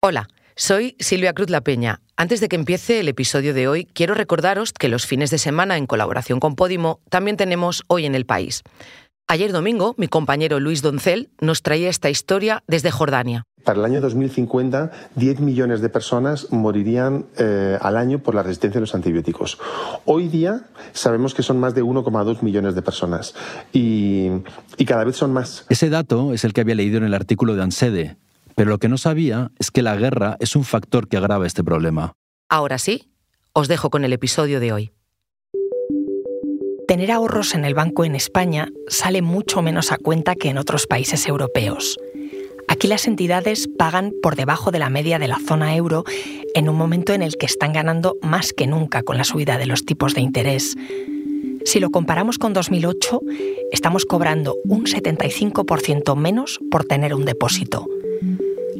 Hola, soy Silvia Cruz La Peña. Antes de que empiece el episodio de hoy, quiero recordaros que los fines de semana, en colaboración con Podimo, también tenemos Hoy en el País. Ayer domingo, mi compañero Luis Doncel nos traía esta historia desde Jordania. Para el año 2050, 10 millones de personas morirían eh, al año por la resistencia a los antibióticos. Hoy día sabemos que son más de 1,2 millones de personas y, y cada vez son más. Ese dato es el que había leído en el artículo de ANSEDE, pero lo que no sabía es que la guerra es un factor que agrava este problema. Ahora sí, os dejo con el episodio de hoy. Tener ahorros en el banco en España sale mucho menos a cuenta que en otros países europeos. Aquí las entidades pagan por debajo de la media de la zona euro en un momento en el que están ganando más que nunca con la subida de los tipos de interés. Si lo comparamos con 2008, estamos cobrando un 75% menos por tener un depósito.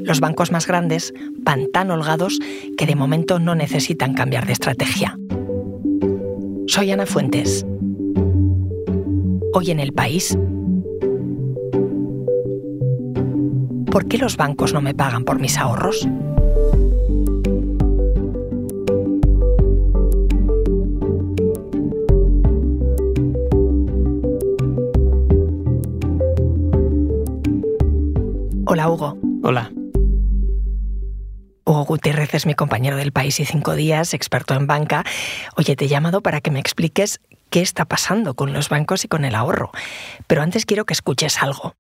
Los bancos más grandes van tan holgados que de momento no necesitan cambiar de estrategia. Soy Ana Fuentes. Hoy en el país. ¿Por qué los bancos no me pagan por mis ahorros? Hola Hugo. Hola. Gutiérrez es mi compañero del País y Cinco Días, experto en banca. Oye, te he llamado para que me expliques qué está pasando con los bancos y con el ahorro. Pero antes quiero que escuches algo.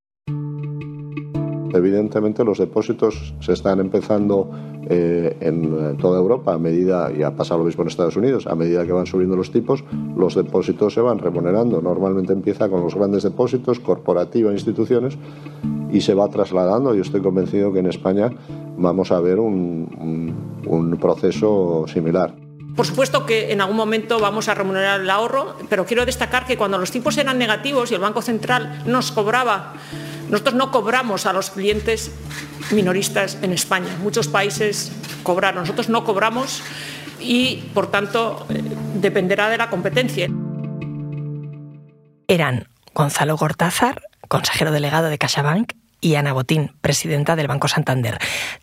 Evidentemente los depósitos se están empezando eh, en toda Europa a medida, y ha pasado lo mismo en Estados Unidos, a medida que van subiendo los tipos, los depósitos se van remunerando. Normalmente empieza con los grandes depósitos, corporativa, instituciones, y se va trasladando. Yo estoy convencido que en España vamos a ver un, proceso similar. Por supuesto que en algún momento vamos a remunerar el ahorro, pero quiero destacar que cuando los tipos eran negativos y el Banco Central nos cobraba, nosotros no cobramos a los clientes minoristas en España. Muchos países cobraron, nosotros no cobramos y, por tanto, eh, dependerá de la competencia. Eran Gonzalo Gortázar, consejero delegado de CaixaBank, y Ana Botín, presidenta del Banco Santander.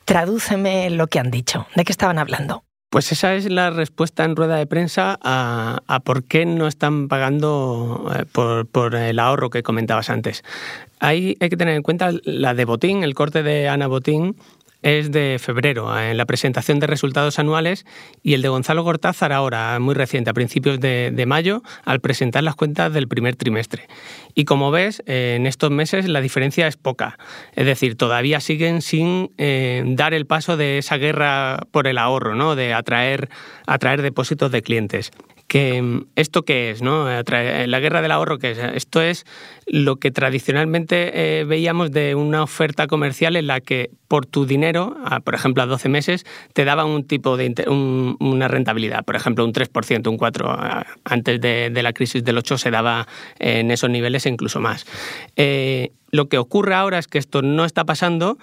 Tradúceme lo que han dicho. ¿De qué estaban hablando? Pues esa es la respuesta en rueda de prensa a, por qué no están pagando eh, por, el ahorro que comentabas antes. Hay que tener en cuenta la de Botín, el corte de Ana Botín, es de febrero, en la presentación de resultados anuales, y el de Gonzalo Gortázar ahora, muy reciente, a principios de, mayo, al presentar las cuentas del primer trimestre. Y como ves, eh, en estos meses la diferencia es poca. Es decir, todavía siguen sin eh, dar el paso de esa guerra por el ahorro, ¿no? de atraer, atraer depósitos de clientes que mm, esto qué es, ¿no? La guerra del ahorro, ¿qué es? Esto es lo que tradicionalmente eh, veíamos de una oferta comercial en la que por tu dinero, por ejemplo a 12 meses, te daba un tipo de una rentabilidad, por ejemplo un 3%, un 4%, antes de, la crisis del 8 se daba en esos niveles e incluso más. Eh, lo que ocurre ahora es que esto no está pasando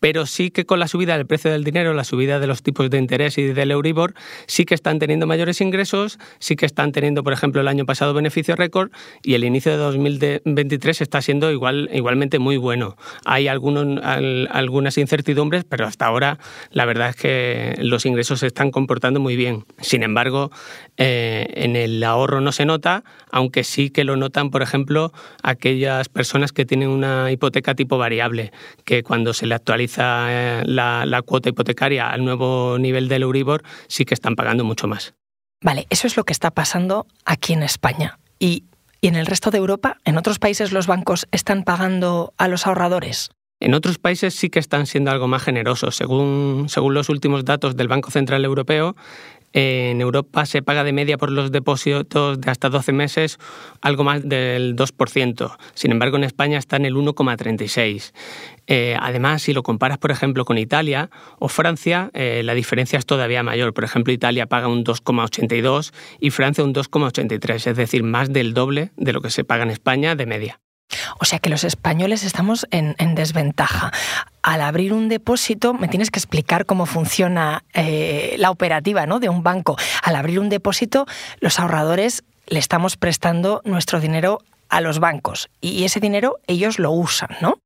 pero sí que con la subida del precio del dinero, la subida de los tipos de interés y del Euribor, sí que están teniendo mayores ingresos, sí que están teniendo, por ejemplo, el año pasado beneficio récord y el inicio de 2023 está siendo igual, igualmente muy bueno. Hay algunos, algunas incertidumbres, pero hasta ahora la verdad es que los ingresos se están comportando muy bien. Sin embargo, eh, en el ahorro no se nota, aunque sí que lo notan, por ejemplo, aquellas personas que tienen una hipoteca tipo variable, que cuando se le actualiza eh, la, cuota hipotecaria al nuevo nivel del Euribor, sí que están pagando mucho más. Vale, eso es lo que está pasando aquí en España. ¿Y, y en el resto de Europa? ¿En otros países los bancos están pagando a los ahorradores? En otros países sí que están siendo algo más generosos. Según, según los últimos datos del Banco Central Europeo, en Europa se paga de media por los depósitos de hasta 12 meses algo más del 2%. Sin embargo, en España está en el 1,36%. Eh, además, si lo comparas, por ejemplo, con Italia o Francia, eh, la diferencia es todavía mayor. Por ejemplo, Italia paga un 2,82 y Francia un 2,83, es decir, más del doble de lo que se paga en España de media. O sea que los españoles estamos en, desventaja. Al abrir un depósito, me tienes que explicar cómo funciona eh, la operativa ¿no? de un banco. Al abrir un depósito, los ahorradores le estamos prestando nuestro dinero a los bancos y ese dinero ellos lo usan, ¿no?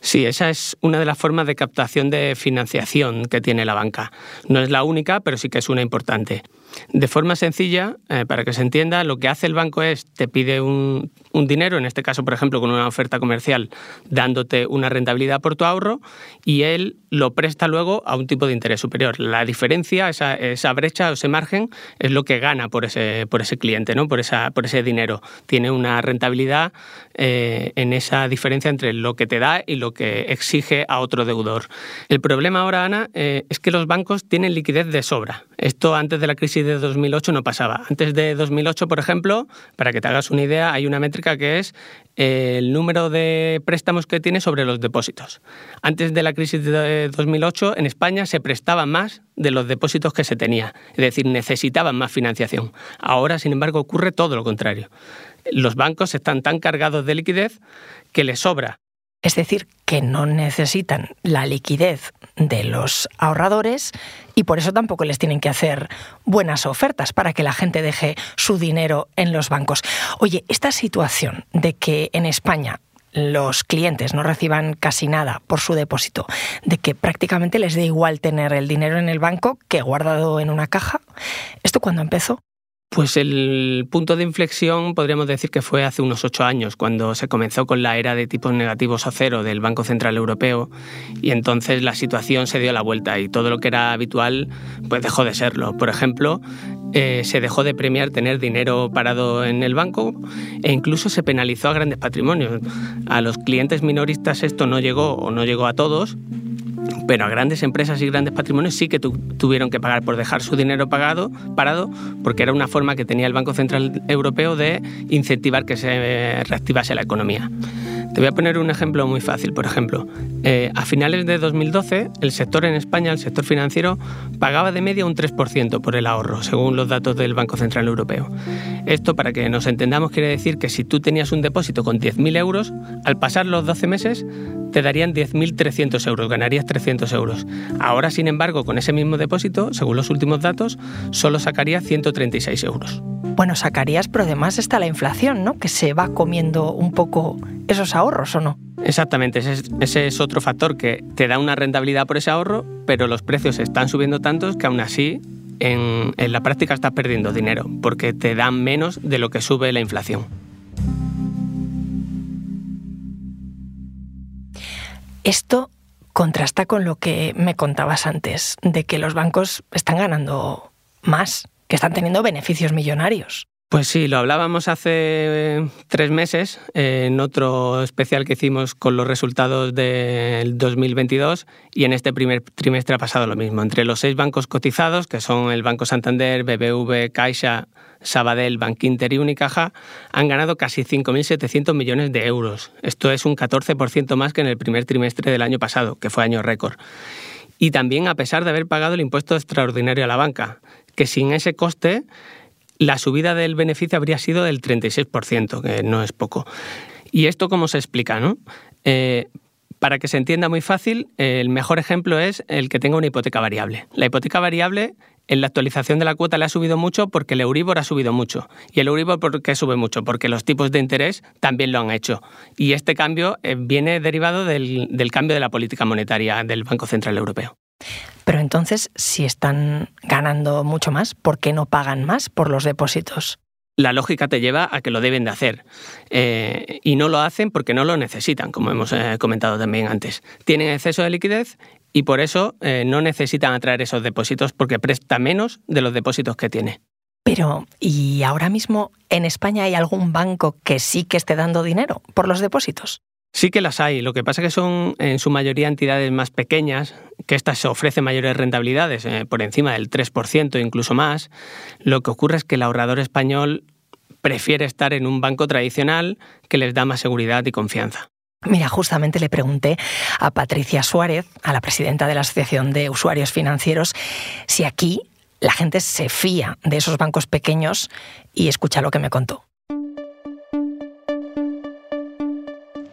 Sí, esa es una de las formas de captación de financiación que tiene la banca. No es la única, pero sí que es una importante. De forma sencilla, eh, para que se entienda, lo que hace el banco es te pide un, dinero, en este caso, por ejemplo, con una oferta comercial, dándote una rentabilidad por tu ahorro, y él lo presta luego a un tipo de interés superior. La diferencia, esa, esa brecha o ese margen, es lo que gana por ese, por ese cliente, ¿no? por, esa, por ese dinero. Tiene una rentabilidad eh, en esa diferencia entre lo que te da y lo que exige a otro deudor. El problema ahora, Ana, eh, es que los bancos tienen liquidez de sobra. Esto antes de la crisis 2008 no pasaba. Antes de 2008, por ejemplo, para que te hagas una idea, hay una métrica que es eh, el número de préstamos que tiene sobre los depósitos. Antes de la crisis de 2008, en España se prestaba más de los depósitos que se tenía, es decir, necesitaban más financiación. Ahora, sin embargo, ocurre todo lo contrario. Los bancos están tan cargados de liquidez que les sobra es decir, que no necesitan la liquidez de los ahorradores y por eso tampoco les tienen que hacer buenas ofertas para que la gente deje su dinero en los bancos. Oye, esta situación de que en España los clientes no reciban casi nada por su depósito, de que prácticamente les dé igual tener el dinero en el banco que guardado en una caja, ¿esto cuándo empezó? Pues el punto de inflexión podríamos decir que fue hace unos ocho años, cuando se comenzó con la era de tipos negativos a cero del Banco Central Europeo y entonces la situación se dio la vuelta y todo lo que era habitual pues dejó de serlo. Por ejemplo, eh, se dejó de premiar tener dinero parado en el banco e incluso se penalizó a grandes patrimonios. A los clientes minoristas esto no llegó o no llegó a todos, pero a grandes empresas y grandes patrimonios sí que tuvieron que pagar por dejar su dinero pagado, parado, porque era una forma que tenía el Banco Central Europeo de incentivar que se reactivase la economía. Te voy a poner un ejemplo muy fácil. Por ejemplo, eh, a finales de 2012, el sector en España, el sector financiero, pagaba de media un 3% por el ahorro, según los datos del Banco Central Europeo. Esto, para que nos entendamos, quiere decir que si tú tenías un depósito con 10.000 euros, al pasar los 12 meses te darían 10.300 euros, ganarías 300 euros. Ahora, sin embargo, con ese mismo depósito, según los últimos datos, solo sacarías 136 euros. Bueno, sacarías, pero además está la inflación, ¿no? Que se va comiendo un poco esos ahorros, ¿o no? Exactamente, ese es, otro factor que te da una rentabilidad por ese ahorro, pero los precios están subiendo tantos que aún así en, en la práctica estás perdiendo dinero, porque te dan menos de lo que sube la inflación. Esto contrasta con lo que me contabas antes, de que los bancos están ganando más, que están teniendo beneficios millonarios. Pues sí, lo hablábamos hace eh, tres meses en otro especial que hicimos con los resultados del 2022 y en este primer trimestre ha pasado lo mismo. Entre los seis bancos cotizados, que son el Banco Santander, BBV, Caixa, Sabadell, Bankinter y Unicaja, han ganado casi 5.700 millones de euros. Esto es un 14% más que en el primer trimestre del año pasado, que fue año récord. Y también a pesar de haber pagado el impuesto extraordinario a la banca, que sin ese coste la subida del beneficio habría sido del 36%, que no es poco. ¿Y esto cómo se explica? No? Eh, para que se entienda muy fácil, el mejor ejemplo es el que tenga una hipoteca variable. La hipoteca variable en la actualización de la cuota le ha subido mucho porque el Euribor ha subido mucho. ¿Y el Euribor por qué sube mucho? Porque los tipos de interés también lo han hecho. Y este cambio eh, viene derivado del cambio de la política monetaria del Banco Central Europeo. Pero entonces, si están ganando mucho más, ¿por qué no pagan más por los depósitos? La lógica te lleva a que lo deben de hacer. Eh, y no lo hacen porque no lo necesitan, como hemos eh, comentado también antes. Tienen exceso de liquidez y por eso eh, no necesitan atraer esos depósitos porque presta menos de los depósitos que tiene. Pero, ¿y ahora mismo en España hay algún banco que sí que esté dando dinero por los depósitos? Sí que las hay, lo que pasa es que son en su mayoría entidades más pequeñas, que estas ofrecen mayores rentabilidades, eh, por encima del 3%, incluso más. Lo que ocurre es que el ahorrador español prefiere estar en un banco tradicional que les da más seguridad y confianza. Mira, justamente le pregunté a Patricia Suárez, a la presidenta de la Asociación de Usuarios Financieros, si aquí la gente se fía de esos bancos pequeños y escucha lo que me contó.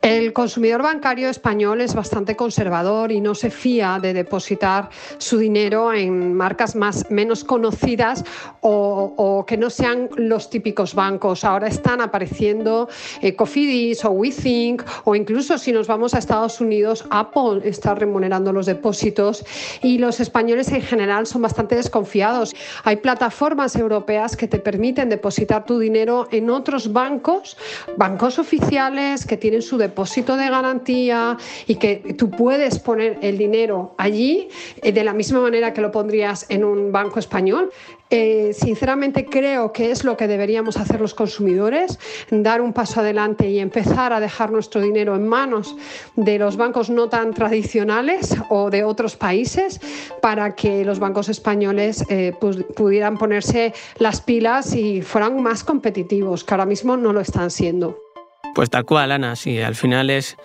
El consumidor bancario español es bastante conservador y no se fía de depositar su dinero en marcas más menos conocidas o, que no sean los típicos bancos. Ahora están apareciendo eh, Cofidis o WeThink o incluso si nos vamos a Estados Unidos, Apple está remunerando los depósitos y los españoles en general son bastante desconfiados. Hay plataformas europeas que te permiten depositar tu dinero en otros bancos, bancos oficiales que tienen su depósito de garantía y que tú puedes poner el dinero allí eh, de la misma manera que lo pondrías en un banco español. Eh, sinceramente creo que es lo que deberíamos hacer los consumidores, dar un paso adelante y empezar a dejar nuestro dinero en manos de los bancos no tan tradicionales o de otros países para que los bancos españoles eh, pues, pudieran ponerse las pilas y fueran más competitivos, que ahora mismo no lo están siendo. Pues tal cual, Ana, sí, al final es,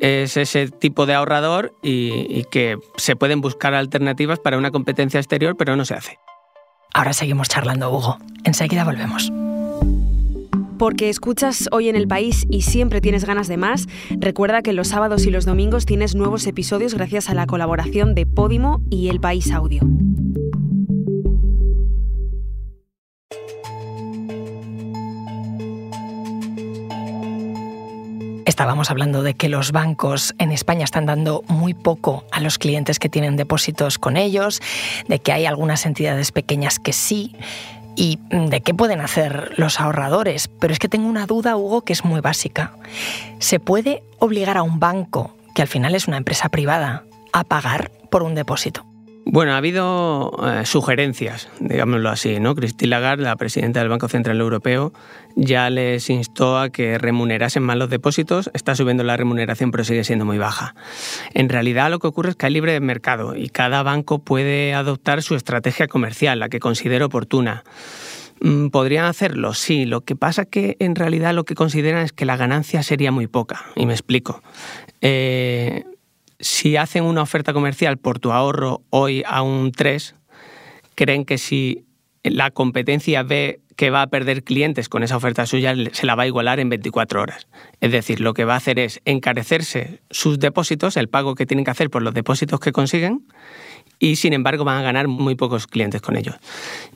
es ese tipo de ahorrador y, y que se pueden buscar alternativas para una competencia exterior, pero no se hace. Ahora seguimos charlando, Hugo. Enseguida volvemos. Porque escuchas hoy en el país y siempre tienes ganas de más, recuerda que los sábados y los domingos tienes nuevos episodios gracias a la colaboración de Podimo y El País Audio. Estábamos hablando de que los bancos en España están dando muy poco a los clientes que tienen depósitos con ellos, de que hay algunas entidades pequeñas que sí, y de qué pueden hacer los ahorradores. Pero es que tengo una duda, Hugo, que es muy básica. ¿Se puede obligar a un banco, que al final es una empresa privada, a pagar por un depósito? Bueno, ha habido eh, sugerencias, digámoslo así, ¿no? Christine Lagarde, la presidenta del Banco Central Europeo, ya les instó a que remunerasen más los depósitos. Está subiendo la remuneración, pero sigue siendo muy baja. En realidad, lo que ocurre es que hay libre mercado y cada banco puede adoptar su estrategia comercial, la que considere oportuna. Mm, ¿Podrían hacerlo? Sí. Lo que pasa es que en realidad lo que consideran es que la ganancia sería muy poca. Y me explico. Eh, si hacen una oferta comercial por tu ahorro hoy a un 3, creen que si la competencia ve que va a perder clientes con esa oferta suya, se la va a igualar en 24 horas. Es decir, lo que va a hacer es encarecerse sus depósitos, el pago que tienen que hacer por los depósitos que consiguen, y sin embargo van a ganar muy pocos clientes con ellos.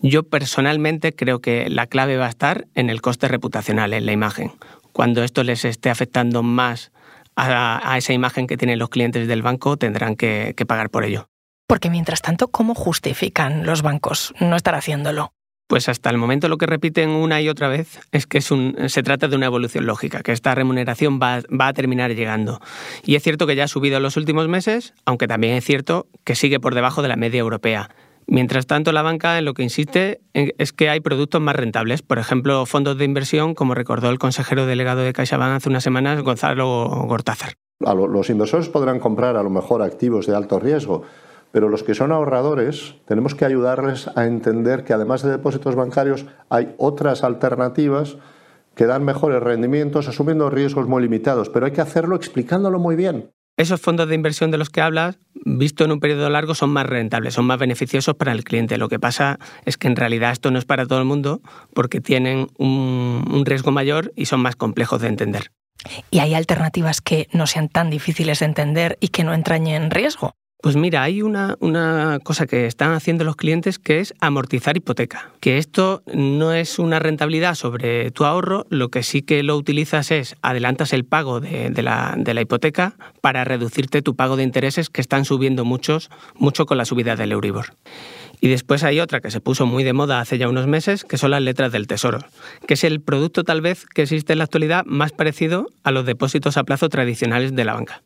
Yo personalmente creo que la clave va a estar en el coste reputacional, en la imagen. Cuando esto les esté afectando más a, esa imagen que tienen los clientes del banco, tendrán que, que pagar por ello. Porque mientras tanto, ¿cómo justifican los bancos no estar haciéndolo? Pues hasta el momento lo que repiten una y otra vez es que es un, se trata de una evolución lógica, que esta remuneración va, va, a terminar llegando. Y es cierto que ya ha subido en los últimos meses, aunque también es cierto que sigue por debajo de la media europea. Mientras tanto, la banca en lo que insiste es que hay productos más rentables, por ejemplo, fondos de inversión, como recordó el consejero delegado de CaixaBank hace unas semanas, Gonzalo Gortázar. Los inversores podrán comprar a lo mejor activos de alto riesgo, pero los que son ahorradores tenemos que ayudarles a entender que además de depósitos bancarios hay otras alternativas que dan mejores rendimientos asumiendo riesgos muy limitados, pero hay que hacerlo explicándolo muy bien. Esos fondos de inversión de los que hablas, visto en un periodo largo, son más rentables, son más beneficiosos para el cliente. Lo que pasa es que en realidad esto no es para todo el mundo porque tienen un, riesgo mayor y son más complejos de entender. ¿Y hay alternativas que no sean tan difíciles de entender y que no entrañen riesgo? Pues mira, hay una, una, cosa que están haciendo los clientes que es amortizar hipoteca. Que esto no es una rentabilidad sobre tu ahorro, lo que sí que lo utilizas es adelantas el pago de, la, de la, hipoteca para reducirte tu pago de intereses que están subiendo muchos, mucho con la subida del Euribor. Y después hay otra que se puso muy de moda hace ya unos meses, que son las letras del tesoro, que es el producto tal vez que existe en la actualidad más parecido a los depósitos a plazo tradicionales de la banca.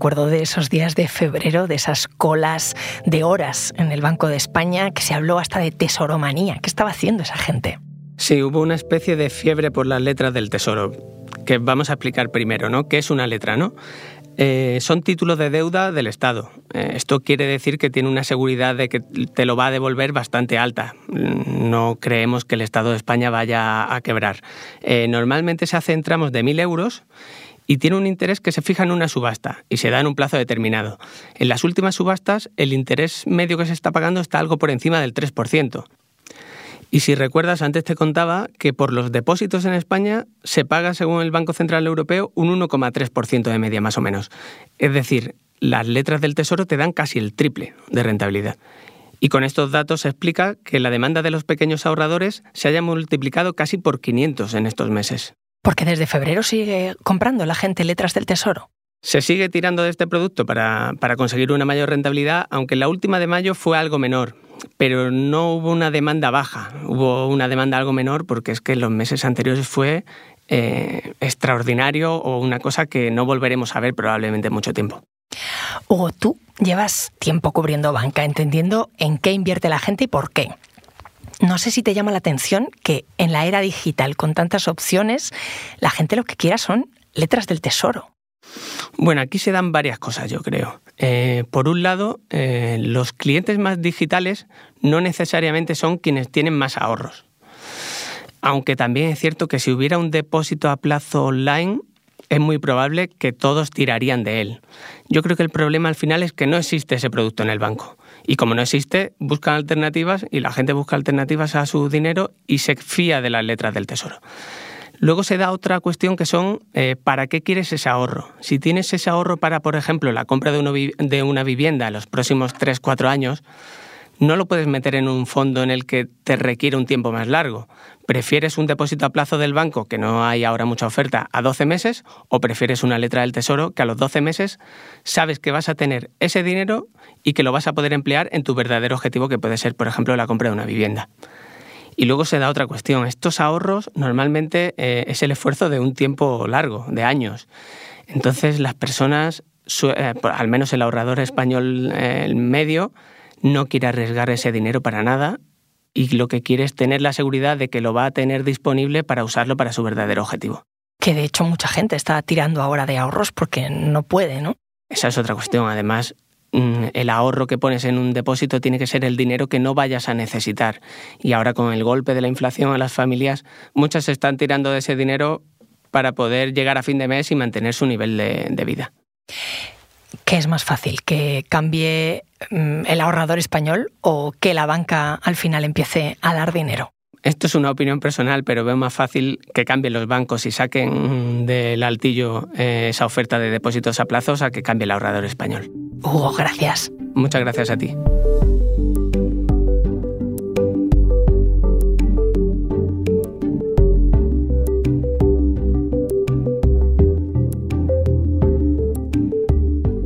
Acuerdo de esos días de febrero, de esas colas de horas en el Banco de España, que se habló hasta de tesoromanía. ¿Qué estaba haciendo esa gente? Sí, hubo una especie de fiebre por las letras del tesoro, que vamos a explicar primero, ¿no? ¿Qué es una letra, no? Eh, son títulos de deuda del Estado. Eh, esto quiere decir que tiene una seguridad de que te lo va a devolver bastante alta. No creemos que el Estado de España vaya a quebrar. Eh, normalmente se hace en tramos de 1.000 euros y tiene un interés que se fija en una subasta y se da en un plazo determinado. En las últimas subastas, el interés medio que se está pagando está algo por encima del 3%. Y si recuerdas, antes te contaba que por los depósitos en España se paga, según el Banco Central Europeo, un 1,3% de media más o menos. Es decir, las letras del Tesoro te dan casi el triple de rentabilidad. Y con estos datos se explica que la demanda de los pequeños ahorradores se haya multiplicado casi por 500 en estos meses. Porque desde febrero sigue comprando la gente letras del Tesoro. Se sigue tirando de este producto para, para conseguir una mayor rentabilidad, aunque la última de mayo fue algo menor, pero no hubo una demanda baja, hubo una demanda algo menor porque es que en los meses anteriores fue eh, extraordinario o una cosa que no volveremos a ver probablemente mucho tiempo. Hugo, tú llevas tiempo cubriendo banca, entendiendo en qué invierte la gente y por qué. No sé si te llama la atención que en la era digital, con tantas opciones, la gente lo que quiera son letras del tesoro. Bueno, aquí se dan varias cosas, yo creo. Eh, por un lado, eh, los clientes más digitales no necesariamente son quienes tienen más ahorros. Aunque también es cierto que si hubiera un depósito a plazo online, es muy probable que todos tirarían de él. Yo creo que el problema al final es que no existe ese producto en el banco. Y como no existe, buscan alternativas y la gente busca alternativas a su dinero y se fía de las letras del tesoro. Luego se da otra cuestión que son eh, ¿para qué quieres ese ahorro? Si tienes ese ahorro para, por ejemplo, la compra de, de una vivienda en los próximos 3-4 años, no lo puedes meter en un fondo en el que te requiere un tiempo más largo. ¿Prefieres un depósito a plazo del banco, que no hay ahora mucha oferta, a 12 meses? ¿O prefieres una letra del Tesoro que a los 12 meses sabes que vas a tener ese dinero y que lo vas a poder emplear en tu verdadero objetivo, que puede ser, por ejemplo, la compra de una vivienda? Y luego se da otra cuestión. Estos ahorros normalmente eh, es el esfuerzo de un tiempo largo, de años. Entonces las personas, eh, al menos el ahorrador español el medio, no quiere arriesgar ese dinero para nada y lo que quiere es tener la seguridad de que lo va a tener disponible para usarlo para su verdadero objetivo. Que de hecho mucha gente está tirando ahora de ahorros porque no puede, ¿no? Esa es otra cuestión. Además, Mm, el ahorro que pones en un depósito tiene que ser el dinero que no vayas a necesitar. Y ahora con el golpe de la inflación a las familias, muchas se están tirando de ese dinero para poder llegar a fin de mes y mantener su nivel de, vida. ¿Qué es más fácil? ¿Que cambie el ahorrador español o que la banca al final empiece a dar dinero? Esto es una opinión personal, pero veo más fácil que cambien los bancos y saquen del altillo eh, esa oferta de depósitos a plazos a que cambie el ahorrador español. Hugo, gracias. Muchas gracias a ti.